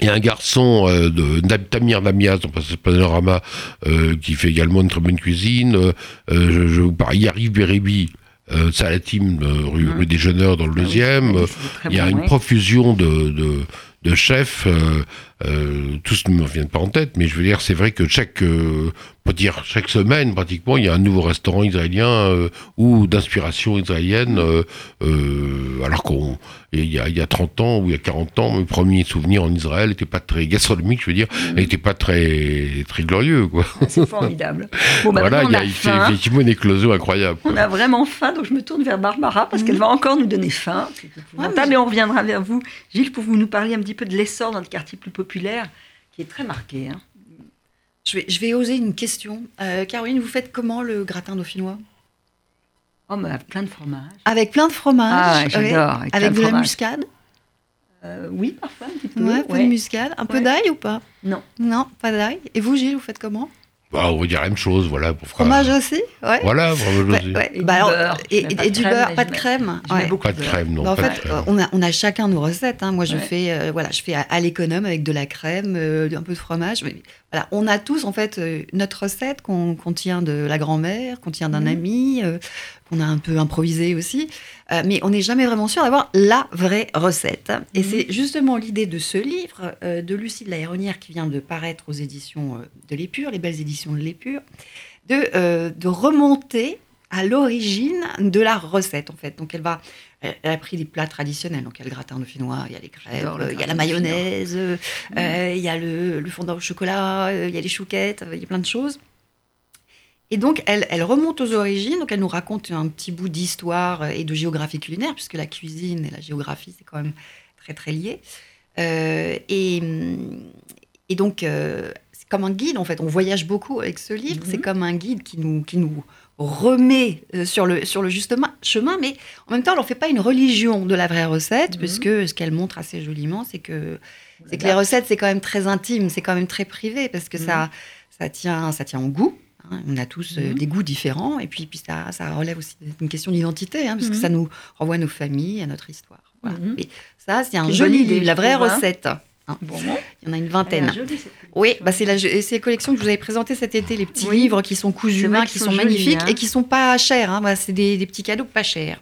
il y a un garçon euh, de Tamir Damias, dans Panorama, euh, qui fait également une très bonne cuisine. Euh, je, je vous parle, Yarif Berebi, euh, Salatim, euh, rue, rue, des Jeuneurs dans le ah deuxième. il y a une profusion de, de, de chefs. Euh, tous ne me reviennent pas en tête, mais je veux dire, c'est vrai que chaque, euh, peut dire chaque semaine pratiquement, il y a un nouveau restaurant israélien euh, ou d'inspiration israélienne. Euh, euh, alors qu'on, il y, a, il y a 30 ans ou il y a 40 ans, mes premiers souvenirs en Israël n'étaient pas très gastronomiques, je veux dire, n'étaient pas très très glorieux, quoi. Ah, c'est formidable. Bon, bah, voilà, il y a, effectivement une éclosion incroyable. On a vraiment faim, donc je me tourne vers Barbara parce qu'elle va encore nous donner faim. Ouais, mais on reviendra vers vous, Gilles, pour vous nous parler un petit peu de l'essor dans le quartier plus populaire populaire qui est très marqué. Hein. Je, vais, je vais oser une question. Euh, Caroline, vous faites comment le gratin dauphinois? Oh, avec plein de fromage. Avec plein de fromage Ah, j'adore. Avec, de, la muscade? Euh, Oui, parfois un petit peu. Ouais, un peu de muscade. Un peu d'ail ou pas? Non. Non, pas d'ail. Et vous, Gilles, vous faites comment? Bah, on va dire la même chose, voilà. Pour fromage aussi ouais. Voilà, fromage aussi. Et, bah, du beurre, et, du beurre, pas de crème. Pas de crème, non. Bah, en fait, on a, on a chacun nos recettes. Hein. Moi, je fais, euh, voilà, je fais à, l'économe avec de la crème, euh, un peu de fromage. Mais, voilà, on a tous, en fait, euh, notre recette qu'on tient de la grand-mère, qu'on tient d'un mmh. ami, qu'on a un peu improvisé aussi. Euh, mais on n'est jamais vraiment sûr d'avoir la vraie recette. Et mhm. c'est justement l'idée de ce livre euh, de Lucie de la Héronnière qui vient de paraître aux éditions euh, de l'Épure, les belles éditions de l'Épure, de, de remonter à l'origine de la recette, en fait. Donc, elle va... Elle a pris des plats traditionnels, donc il y a le gratin de finnois, il y a les crêpes, il y a la mayonnaise, il y a le, le fondant au chocolat, il y a les chouquettes, il y a plein de choses. Et donc, elle, elle, remonte aux origines, donc elle nous raconte un petit bout d'histoire et de géographie culinaire, puisque la cuisine et la géographie, c'est quand même très, très lié. Euh, et, et, donc, euh, c'est comme un guide, en fait. On voyage beaucoup avec ce livre. C'est mhm. comme un guide qui nous, qui nous remet euh, sur le, sur le juste chemin, mais en même temps, elle n'en fait pas une religion de la vraie recette, mhm. puisque ce qu'elle montre assez joliment, c'est que, c'est que les recettes, c'est quand même très intime, c'est quand même très privé, parce que ça, mhm. ça, tient, ça tient au goût. Hein, on a tous euh, mhm. des goûts différents, et puis, puis ça, ça relève aussi d'une question d'identité, hein, parce que mhm. ça nous renvoie à nos familles, à notre histoire. Mhm. ça, c'est un joli livre, la vraie recette. Hein. Il y en a une vingtaine. oui, bah c'est la, ces collections que je vous avais présentées cet été, les petits livres qui sont cousus main, qui sont, magnifiques et qui sont pas chers. c'est des, des, petits cadeaux pas chers.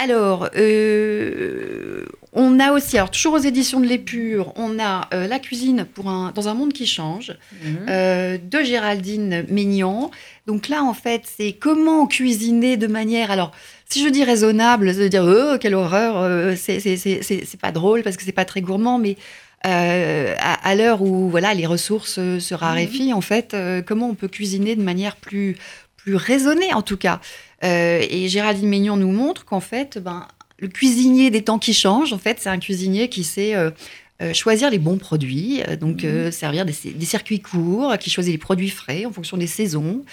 Alors, euh, on a aussi, alors toujours aux éditions de l'Épure, on a euh, La cuisine pour un, dans un monde qui change, mhm. euh, de Géraldine Maignan. Donc là, en fait, c'est comment cuisiner de manière, alors, si je dis raisonnable, veut dire, oh, quelle horreur, c'est pas drôle parce que c'est pas très gourmand, mais à, l'heure où voilà les ressources se raréfient, mhm. en fait, comment on peut cuisiner de manière plus, plus raisonnée, en tout cas. Euh, et Géraldine Maignan nous montre qu'en fait, ben, le cuisinier des temps qui changent, en fait, c'est un cuisinier qui sait euh, choisir les bons produits, donc mhm. servir des, circuits courts, qui choisit les produits frais en fonction des saisons,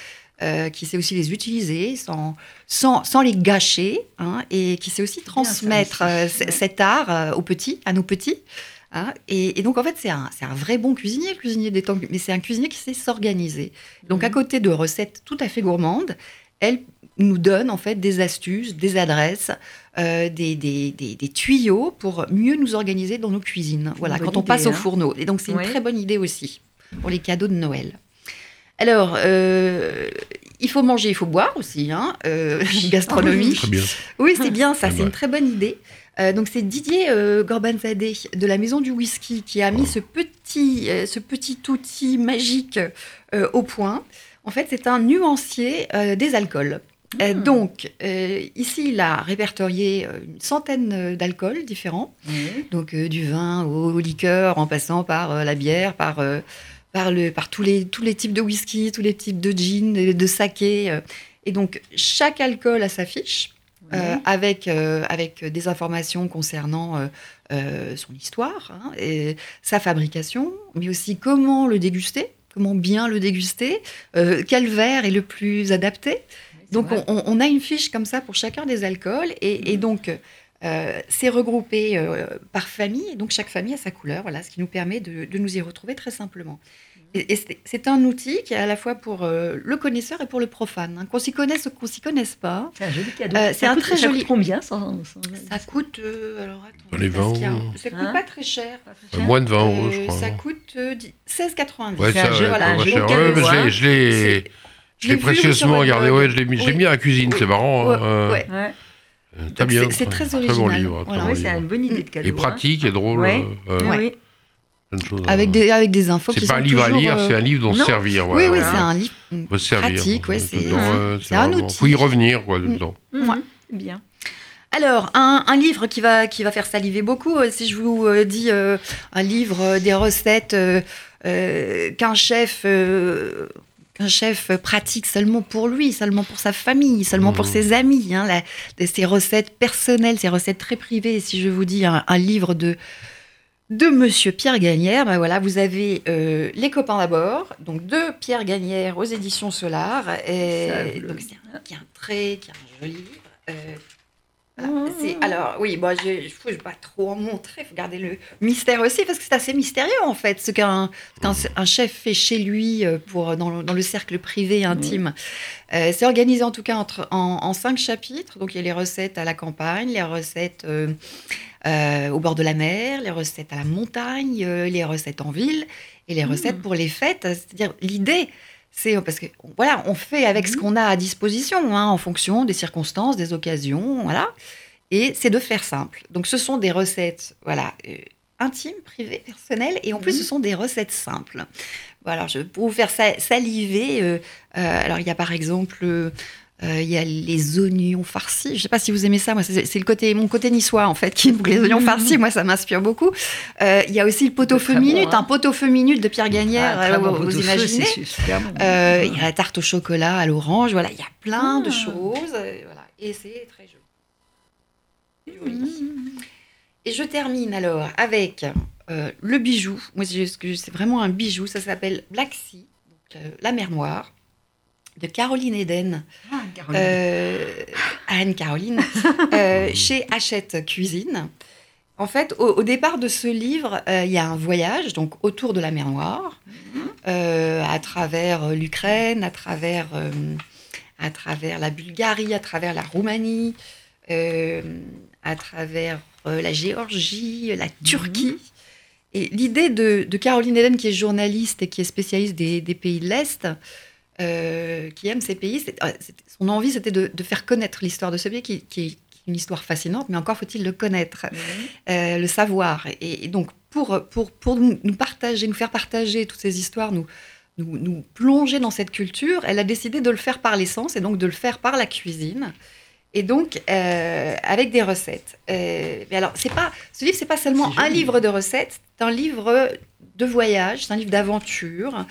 qui sait aussi les utiliser sans, sans, sans les gâcher, hein, et qui sait aussi transmettre cet art aux petits, à nos petits. Hein. et, donc, en fait, c'est un, un, vrai bon cuisinier, le cuisinier des temps, mais c'est un cuisinier qui sait s'organiser. Donc, à mhm. côté de recettes tout à fait gourmandes, elle nous donne en fait des astuces, des adresses, euh, des, des, des, tuyaux pour mieux nous organiser dans nos cuisines. Voilà, quand on passe au hein. fourneau. Et donc, c'est une très bonne idée aussi pour les cadeaux de Noël. Alors, euh, il faut manger, il faut boire aussi, hein, euh, gastronomie. Bien. Oui, c'est bien ça, c'est une très bonne idée. Euh, donc c'est Didier euh, Gorbanzadeh de la Maison du Whisky qui a mis ce petit, euh, ce petit outil magique au point. En fait, c'est un nuancier des alcools. Ah. donc, ici, il a répertorié une centaine d'alcools différents, donc du vin au, liqueur, en passant par la bière, par, par, le, par tous, les, tous les types de whisky, tous les types de gin, de, de saké. et donc, chaque alcool a sa fiche. Euh, avec, euh, avec des informations concernant euh, son histoire, hein, et sa fabrication, mais aussi comment le déguster, comment bien le déguster, quel verre est le plus adapté. donc on, a une fiche comme ça pour chacun des alcools, et, et mhm. donc c'est regroupé par famille, donc chaque famille a sa couleur, voilà, ce qui nous permet de, de nous y retrouver très simplement. Et, c'est un outil qui est à la fois pour euh, le connaisseur et pour le profane. Hein. Qu'on s'y connaisse ou qu'on s'y connaisse pas. C'est un joli cadeau. Euh, c'est un très joli. Ça combien Ça coûte. Euh, alors attends. Les 20 Ça coûte hein pas très cher. moins de 20 euros, je crois. Ça coûte 16,90. Ouais, ça, voilà, je l'ai. Je l'ai. Je l'ai précieusement regardé, ouais, je l'ai mis, mis, à la cuisine, c'est marrant. Hein, ouais. ouais. bien. C'est très original. Très bon livre. Voilà. c'est une bonne idée de cadeau. Et pratique et drôle. Oui. Avec des, avec des infos C'est pas un livre à lire, c'est un livre dont se servir. oui, oui, c'est un livre pratique. Ouais, c'est un outil. Il faut y revenir quoi, dedans. Mm. Ouais. Bien. Alors, un, un, livre qui va, qui va faire saliver beaucoup, euh, si je vous euh, dis euh, un livre des recettes qu'un chef qu'un chef pratique seulement pour lui, seulement pour sa famille, seulement pour mmh. ses amis, hein, ses recettes personnelles, ses recettes très privées. Si je vous dis un livre de de Monsieur Pierre Gagnère. Ben voilà, vous avez euh, Les copains d'abord, donc de Pierre Gagnère aux éditions Solar. Et donc c'est un, qui un très, qui un joli livre. Euh, mmh. alors oui, bon, je ne faut pas trop en montrer, il faut garder le mystère aussi, parce que c'est assez mystérieux en fait, ce qu'un un chef fait chez lui euh, pour, dans, le, cercle privé intime. Mmh. c'est organisé en tout cas entre, en, cinq chapitres, donc il y a les recettes à la campagne, les recettes euh, au bord de la mer, les recettes à la montagne, euh, les recettes en ville et les recettes mmh. pour les fêtes. C'est-à-dire l'idée, c'est parce que voilà, on fait avec ce mmh. qu'on a à disposition hein, en fonction des circonstances, des occasions, voilà. Et c'est de faire simple. Donc ce sont des recettes, voilà. Euh, intimes, privées, personnelles, et en plus, ce mmh. sont des recettes simples. Voilà, je, pour vous faire saliver, alors il y a par exemple euh, il y a les oignons farcis. Je ne sais pas si vous aimez ça. Moi, c'est le côté, mon côté niçois en fait, qui les oignons farcis. Moi, ça m'inspire beaucoup. Euh, il y a aussi le pot-au-feu minute, hein. un pot-au-feu minute de Pierre Gagnère. Ah, euh, vous, imaginez Il y a la tarte au chocolat à l'orange. Voilà, il y a plein de ah. choses. voilà, et c'est très joli. Et je termine alors avec le bijou. Moi, c'est vraiment un bijou. Ça s'appelle Black Sea, la mer Noire de Caroline Eden, ah, euh, Anne-Caroline, euh, chez Hachette Cuisine. En fait, au, départ de ce livre, euh, il y a un voyage donc autour de la mer Noire, mhm. à travers l'Ukraine, à travers, à travers la Bulgarie, à travers la Roumanie, à travers la Géorgie, la Turquie. Mhm. Et l'idée de, Caroline Eden, qui est journaliste et qui est spécialiste des, des pays de l'Est, euh, qui aime ces pays. Euh, son envie, c'était de, faire connaître l'histoire de ce pays, qui, est une histoire fascinante, mais encore faut-il le connaître, euh, le savoir. Et, donc, pour, pour, pour nous partager, nous faire partager toutes ces histoires, nous, nous, nous, plonger dans cette culture, elle a décidé de le faire par l'essence et donc de le faire par la cuisine. Et donc, avec des recettes. mais alors, c'est pas, ce livre, c'est pas seulement un livre de recettes, c'est un livre de voyage, c'est un livre d'aventure.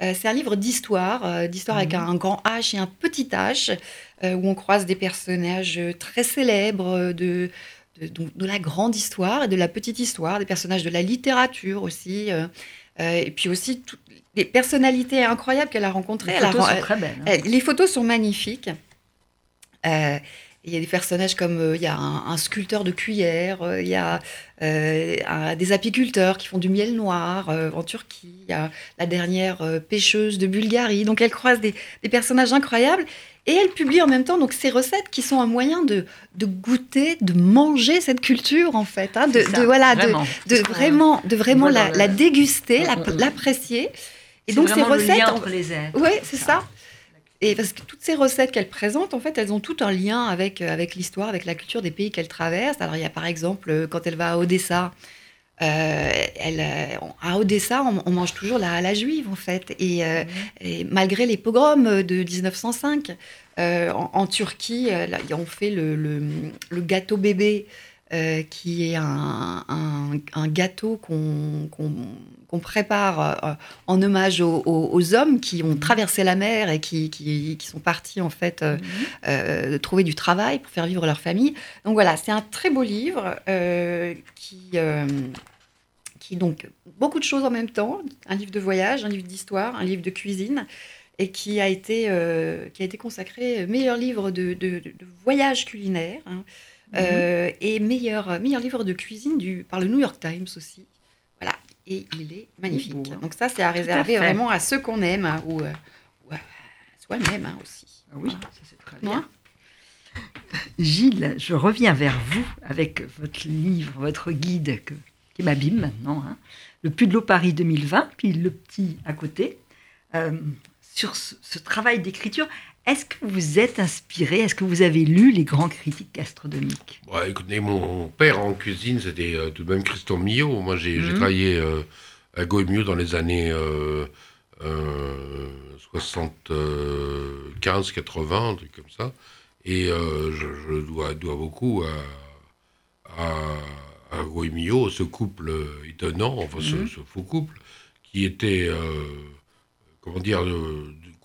Euh, c'est un livre d'histoire, euh, d'histoire avec mhm. un, grand H et un petit H, euh, où on croise des personnages très célèbres de, de, la grande histoire et de la petite histoire, des personnages de la littérature aussi, et puis aussi les personnalités incroyables qu'elle a rencontrées. Les photos sont très belles. Hein. les photos sont magnifiques. Il y a des personnages comme euh, il y a un, sculpteur de cuillère, euh, il y a euh, des apiculteurs qui font du miel noir en Turquie, il y a la dernière pêcheuse de Bulgarie. Donc elle croise des, personnages incroyables et elle publie en même temps donc ces recettes qui sont un moyen de, de goûter, de manger cette culture en fait, hein, de, voilà, vraiment. de, vraiment, de vraiment la, déguster, mm, mm, mm. l'apprécier. Et donc ces recettes, entre les Oui, c'est ça. Et parce que toutes ces recettes qu'elle présente, en fait, elles ont tout un lien avec, euh, avec l'histoire, avec la culture des pays qu'elle traverse. Alors, il y a par exemple, euh, quand elle va à Odessa, euh, elle, à Odessa, on, mange toujours la, la juive, en fait. Et, mhm. malgré les pogroms de 1905, en, Turquie, on fait le, le, le gâteau bébé euh, qui est un, un, gâteau qu'on prépare euh, en hommage aux, hommes qui ont mhm. traversé la mer et qui, qui, sont partis en fait euh, mhm. trouver du travail pour faire vivre leur famille. Donc voilà, c'est un très beau livre qui, qui donc beaucoup de choses en même temps, un livre de voyage, un livre d'histoire, un livre de cuisine et qui a été, qui a été consacré meilleur livre de, de, voyage culinaire. Hein. Euh, et meilleur, meilleur livre de cuisine du, par le New York Times aussi. Voilà, et il est magnifique. Hein. Donc ça, c'est à réserver vraiment à ceux qu'on aime hein, ou, euh, ou, à soi-même hein, aussi. Ah oui, ça c'est très bien. Gilles, je reviens vers vous avec votre livre, votre guide que, qui m'abîme maintenant, Le Pudelot Paris 2020, puis le petit à côté, euh, sur ce travail d'écriture. Est-ce que vous êtes inspiré? Est-ce que vous avez lu les grands critiques gastronomiques? Écoutez, mon père en cuisine, c'était euh, tout de même Christophe Millot. Moi, j'ai mhm. travaillé euh, à Goemio dans les années 75-80, euh, un truc comme ça. Et je, dois, beaucoup à, à, ce couple étonnant, enfin ce, mhm. faux couple, qui était, comment dire,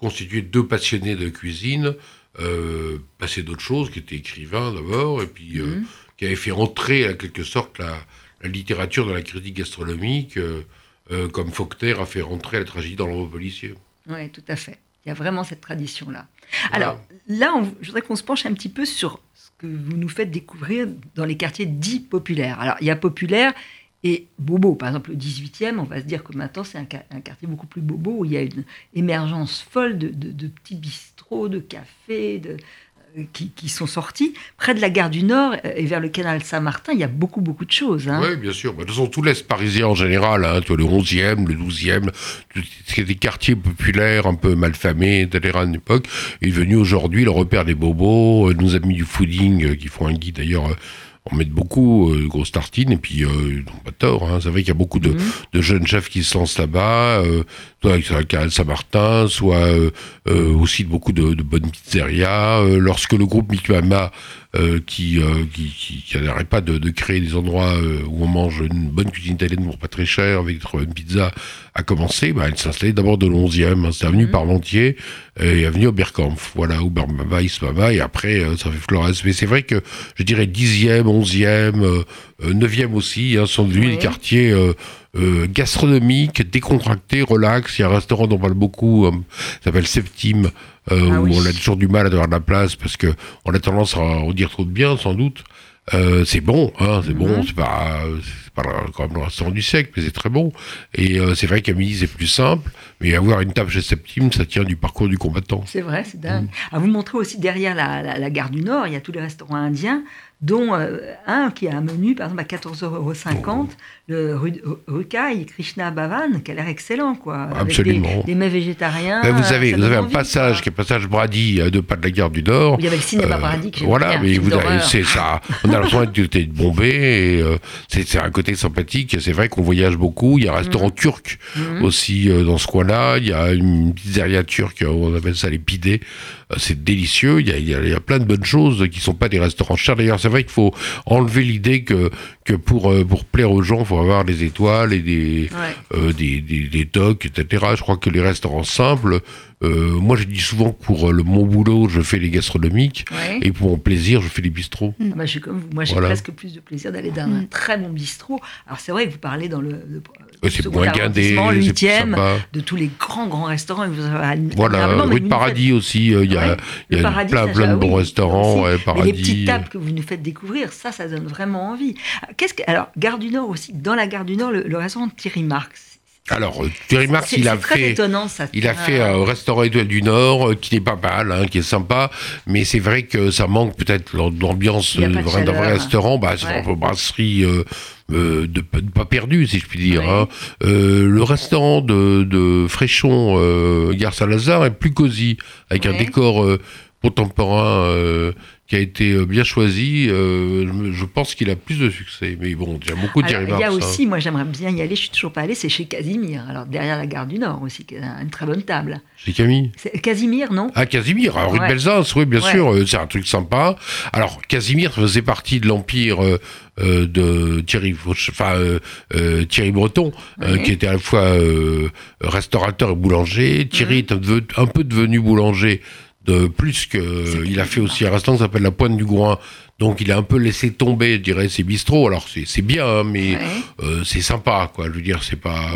constitué de deux passionnés de cuisine, euh, passé d'autres choses, qui étaient écrivains d'abord, et puis euh, mhm. qui avaient fait entrer, en quelque sorte, la, littérature dans la critique gastronomique, euh, comme Faulkner a fait rentrer la tragédie dans le policier. Oui, tout à fait. Il y a vraiment cette tradition-là. Alors là, je voudrais qu'on se penche un petit peu sur ce que vous nous faites découvrir dans les quartiers dits populaires. Alors, il y a populaire et bobo, par exemple, le 18e, on va se dire que maintenant c'est un, quartier beaucoup plus bobo où il y a une émergence folle de, petits bistrots, de cafés, de, euh, qui, sont sortis. Près de la gare du Nord euh, et vers le canal Saint-Martin, il y a beaucoup, beaucoup de choses. Hein. Oui, bien sûr. De toute façon, tout l'Est parisien en général, hein, le 11e, le 12e, c'est des quartiers populaires un peu malfamés, etc. à une époque, est devenu aujourd'hui le repère des bobos, euh, nos amis du fooding qui font un guide d'ailleurs on met beaucoup euh, de grosses tartines et puis euh, pas tort. Hein. C'est vrai qu'il y a beaucoup de, mhm. de, jeunes chefs qui se lancent là-bas, euh, soit avec Saint-Martin, soit euh, euh, aussi beaucoup de, de bonnes pizzerias. lorsque le groupe Mikmama euh, qui, euh, qui, n'arrête pas de, de, créer des endroits euh, où on mange une bonne cuisine italienne pour pas très cher, avec une pizza, a commencé, bah, elle s'installait d'abord de l'11e, hein, c'est avenue mmh. Parmentier et avenue Oberkampf, voilà, Obermama, Ismama, et après ça fait Flores. Mais c'est vrai que je dirais 10e, 11e, 9e aussi, hein, sont devenus des quartiers euh, gastronomiques, décontractés, relax. Il y a un restaurant dont on parle beaucoup, euh, s'appelle Septime, euh, ah où on a toujours du mal à avoir de la place parce que on a tendance à en dire trop de bien, sans doute. Euh, c'est bon, hein, c'est bon, mhm. c'est pas, pas quand même le restaurant du siècle, mais c'est très bon. Et euh, c'est vrai qu'à midi c'est plus simple, mais avoir une table chez Septime, ça tient du parcours du combattant. C'est vrai, c'est dingue. À vous montrer aussi derrière la, la, gare du Nord, il y a tous les restaurants indiens dont euh, un qui a un menu, par exemple, à 14,50 euros, le Rukai Krishna Bhavan, qui a l'air excellent, quoi. Absolument. Avec des, mets végétariens. vous avez, vous avez un passage qui est passage Brady à deux pas de la gare du Nord. Il y avait le cinéma euh, Brady que Voilà, mais vous avez, c'est ça. On a l'impression d'être bombé, et euh, c'est un côté sympathique. C'est vrai qu'on voyage beaucoup. Il y a un restaurant mm. turc mm. aussi dans ce coin-là. Il y a une pizzeria turque, on appelle ça les pidés. C'est délicieux. Il y, a, il y, a, plein de bonnes choses qui sont pas des restaurants chers. D'ailleurs, c'est vrai qu'il faut enlever l'idée que, que pour, euh, pour plaire aux gens, il faut avoir des étoiles et des, euh, des, des, des, tocs, etc. Je crois que les restaurants simples euh, moi, je dis souvent que pour le, mon boulot, je fais les gastronomiques, et pour mon plaisir, je fais les bistrots. Ah bah, je comme Moi, j'ai presque plus de plaisir d'aller dans un très bon bistrot. Alors, c'est vrai que vous parlez dans le, le c'est moins le 8e, de tous les grands, grands restaurants. voilà, rue de Paradis aussi, il y a, y a plein, plein de bons restaurants. Paradis. les petites tables que vous nous faites découvrir, ça, ça donne vraiment envie. Qu'est-ce que, alors, Gare du Nord aussi, dans la Gare du Nord, le, restaurant Thierry Marx, alors, Thierry Marx, il a fait, il a fait un restaurant étoile du Nord euh, qui n'est pas mal, hein, qui est sympa, mais c'est vrai que ça manque peut-être l'ambiance d'un vrai restaurant. Bah, c'est une brasserie euh, euh, de, pas perdue, si je puis dire. Hein. le restaurant de, de Fréchon, Gare Saint-Lazare, est plus cosy, avec un décor contemporain qui a été euh, bien choisi. Euh, je pense qu'il a plus de succès. Mais bon, il y a beaucoup de Il y a aussi, moi j'aimerais bien y aller, je suis toujours pas allé, c'est chez Casimir, alors derrière la gare du Nord aussi, qui une très bonne table. Chez Camille? Casimir, non? Ah, Casimir, rue de Belzance, oui, bien sûr, euh, c'est un truc sympa. Alors, Casimir faisait partie de l'empire. de Thierry, enfin, Thierry Breton, qui était à la fois restaurateur et boulanger. Thierry est un peu devenu boulanger de plus que il a fait aussi un restaurant qui s'appelle la Pointe du Groin. Donc il a un peu laissé tomber, je dirais, ses bistrots. Alors c'est bien, hein, mais euh, c'est sympa, quoi. Je veux dire, c'est pas,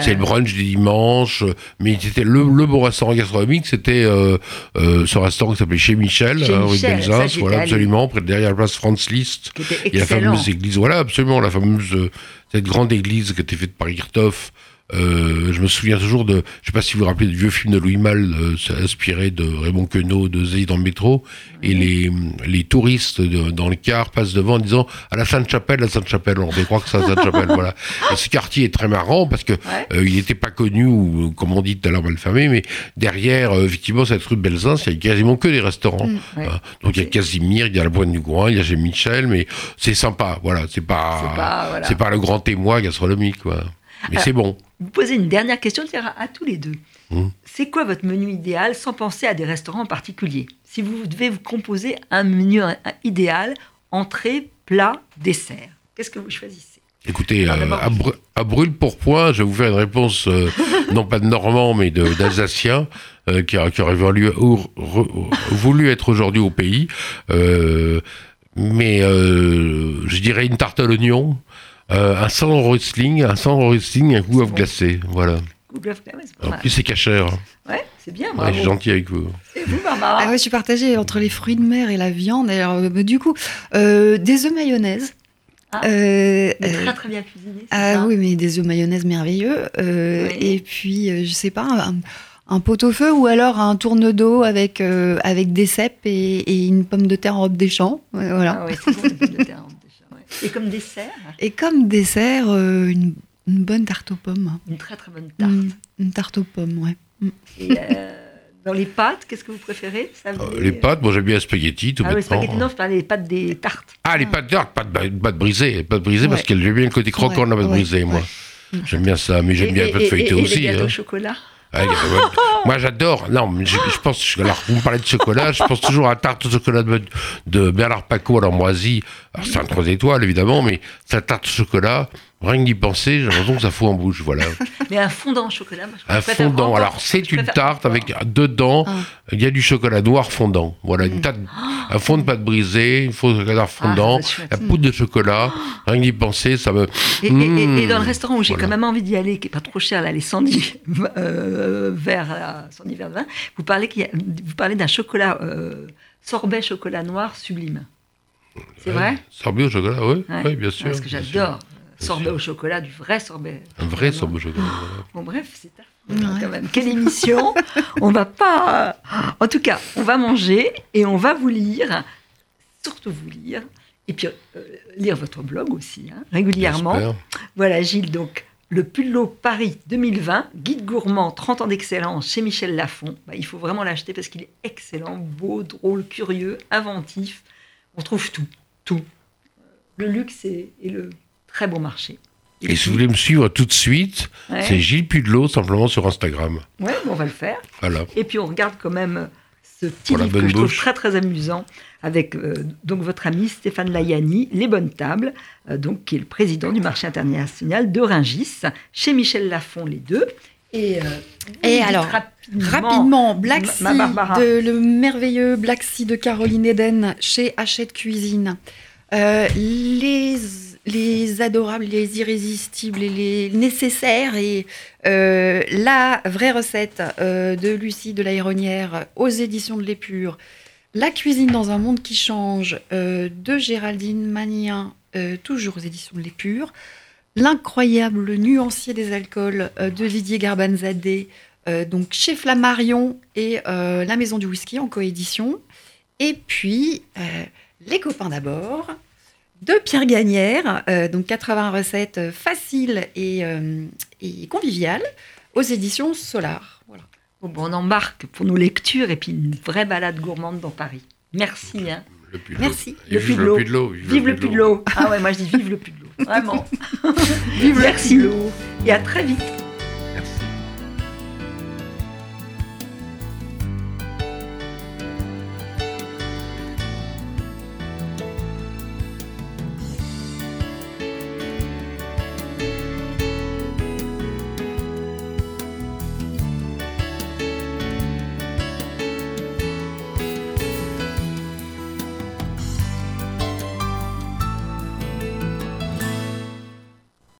c'est le brunch du dimanche, mais c'était le, le bon restaurant gastronomique, c'était euh, euh, ce restaurant qui s'appelait Chez Michel, hein, rue de voilà, absolument, près derrière la place Franz Liszt. Il y a la fameuse église, voilà, absolument, la fameuse cette grande église qui a été faite par Hirthoff euh, je me souviens toujours de, je sais pas si vous vous rappelez du vieux film de Louis Malle, euh, inspiré de Raymond Queneau, de Zé dans le métro, et les, les touristes dans le car passent devant en disant à la Sainte-Chapelle, la Sainte-Chapelle, on croit que c'est la Sainte-Chapelle, voilà. Et ce quartier est très marrant parce que euh, il n'était pas connu ou comme on dit tout à l'heure mal famé, mais derrière, euh, effectivement, cette rue de Belzins, il y a quasiment que des restaurants. Mm, hein. Donc il y a Casimir, il y a la Pointe du Groin, il y a chez Michel, mais c'est sympa, voilà. C'est pas, c'est pas, le grand témoin gastronomique, quoi. Mais c'est bon. Vous posez une dernière question, à tous les deux. Hum. C'est quoi votre menu idéal sans penser à des restaurants en particulier? Si vous devez vous composer un menu idéal, entrée, plat, dessert, qu'est-ce que vous choisissez? Écoutez, euh, à, brûle pour point, je vais vous faire une réponse, euh, non pas de Normand, mais d'Alsacien, euh, qui, qui, aurait voulu, voulu être aujourd'hui au pays. mais je dirais une tarte à l'oignon, euh, un sang wrestling, un sang wrestling, un goût à glacé, voilà. En plus, c'est cachère. Ouais, c'est bien. Ouais, je suis gentil avec vous. Et vous, Barbara ah ouais, Je suis partagée entre les fruits de mer et la viande. Et alors, euh, du coup, euh, des œufs mayonnaise. Ah, euh, très très bien cuisinés. Ah oui, mais des œufs mayonnaise merveilleux. Et puis, je sais pas, un, pot-au-feu ou alors un tourne d'eau avec, avec des cèpes et, une pomme de terre en robe des champs. Voilà. Ah oui, c'est bon, une pomme de terre et comme dessert Et comme dessert, euh, une, bonne tarte aux pommes. Une très très bonne tarte. une tarte aux pommes, ouais. Mm. Et euh, dans les pâtes, qu'est-ce que vous préférez? Euh, Les pâtes, moi j'aime bien les spaghettis, tout ah, les spaghettis, non, je parlais des pâtes des tartes. Ah, les pâtes tartes, pâtes, pâtes brisées, pâtes brisées parce qu'elle j'aime bien le côté croquant de la pâte brisée, moi. J'aime bien ça, mais j'aime bien la pâte feuilletée aussi. Et les hein. au chocolat? Moi, j'adore. Non, je, pense. Alors, vous me parlez de chocolat, je pense toujours à la tarte au chocolat de, de Bernard Paco à l'Ambroisie. Alors, c'est un trois étoiles, évidemment, mais sa tarte au chocolat, Rien que d'y penser, j'ai l'impression que ça fout en bouche, voilà. Mais un fondant au chocolat, moi, je Un fondant, alors c'est une tarte avec dedans, ah. il y a du chocolat noir fondant. Voilà, une mm. tarte, un fond de pâte brisée, il faut chocolat ah, fondant, la poudre de chocolat, rien que d'y penser, ça me... Et, et, dans le mm. restaurant où j'ai quand même envie d'y aller, qui est pas trop cher, là, les 110 euh, verres, 110 verres de vin, vous parlez, vous parlez d'un chocolat, euh, sorbet chocolat noir sublime. C'est vrai? Sorbet au chocolat, oui, oui bien sûr. Parce que j'adore sorbet au chocolat, du vrai sorbet. Un vrai sorbet au chocolat. Bon, bref, c'est quand même. Quelle émission On va pas. En tout cas, on va manger et on va vous lire, surtout vous lire, et puis euh, lire votre blog aussi, hein, régulièrement. Voilà, Gilles, donc. Le Pullo Paris 2020, guide gourmand, 30 ans d'excellence chez Michel Lafon. Bah, il faut vraiment l'acheter parce qu'il est excellent, beau, drôle, curieux, inventif. On trouve tout, tout. Le luxe et le très bon marché. Et, si vous voulez me suivre tout de suite, c'est Gilles Pudelot, simplement sur Instagram. Oui, on va le faire. Voilà. Et puis on regarde quand même ce petit livre que je trouve très très amusant avec euh, donc votre ami Stéphane Layani, Les Bonnes Tables, euh, donc qui est le président du marché international de Ringis, chez Michel Lafon les deux. Et, et alors, rapidement, Black Sea, de, le merveilleux Black Sea de Caroline Eden chez Hachette Cuisine. les les adorables, les irrésistibles et les nécessaires. Et euh, la vraie recette euh, de Lucie de l'Aéronnière aux éditions de l'Épure, La cuisine dans un monde qui change euh, de Géraldine Magnien, toujours aux éditions de l'Épure, L'incroyable nuancier des alcools de Didier Garbanzadeh, donc chez Flammarion et La Maison du Whisky en coédition, et puis Les copains d'abord de Pierre Gagnère, euh, donc 80 recettes faciles et, euh, et conviviales, aux éditions Solar. Voilà. Bon, on embarque pour nos lectures et puis une vraie balade gourmande dans Paris. Merci. Hein. Le puits Merci. Le puits de l'eau. Vive, le puits de l'eau. Ah ouais, moi je dis vive le puits de l'eau. Vraiment. vive Merci. Et à très vite.